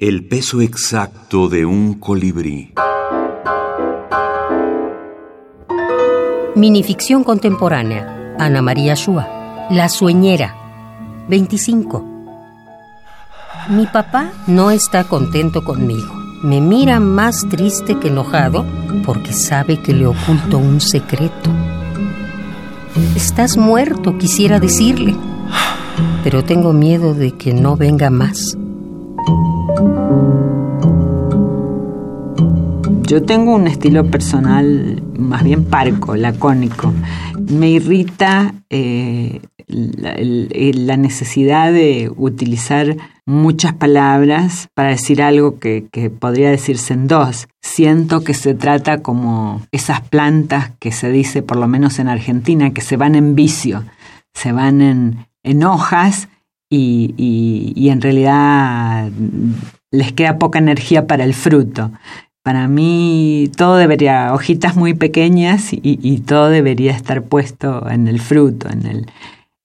El peso exacto de un colibrí. Minificción contemporánea. Ana María Shua. La sueñera. 25. Mi papá no está contento conmigo. Me mira más triste que enojado porque sabe que le oculto un secreto. Estás muerto, quisiera decirle, pero tengo miedo de que no venga más. Yo tengo un estilo personal más bien parco, lacónico. Me irrita eh, la, necesidad de utilizar muchas palabras para decir algo que, que, podría decirse en dos. Siento que se trata como esas plantas que se dice, por lo menos en Argentina, que se van en vicio, se van en, en hojas y, en realidad les queda poca energía para el fruto. Para mí todo debería, hojitas muy pequeñas y, todo debería estar puesto en el fruto, en el,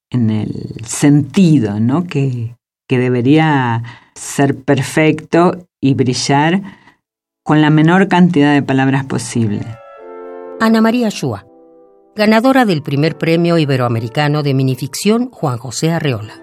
en el sentido, ¿no? Que, que debería ser perfecto y brillar con la menor cantidad de palabras posible. Ana María Shua, ganadora del primer premio iberoamericano de minificción Juan José Arreola.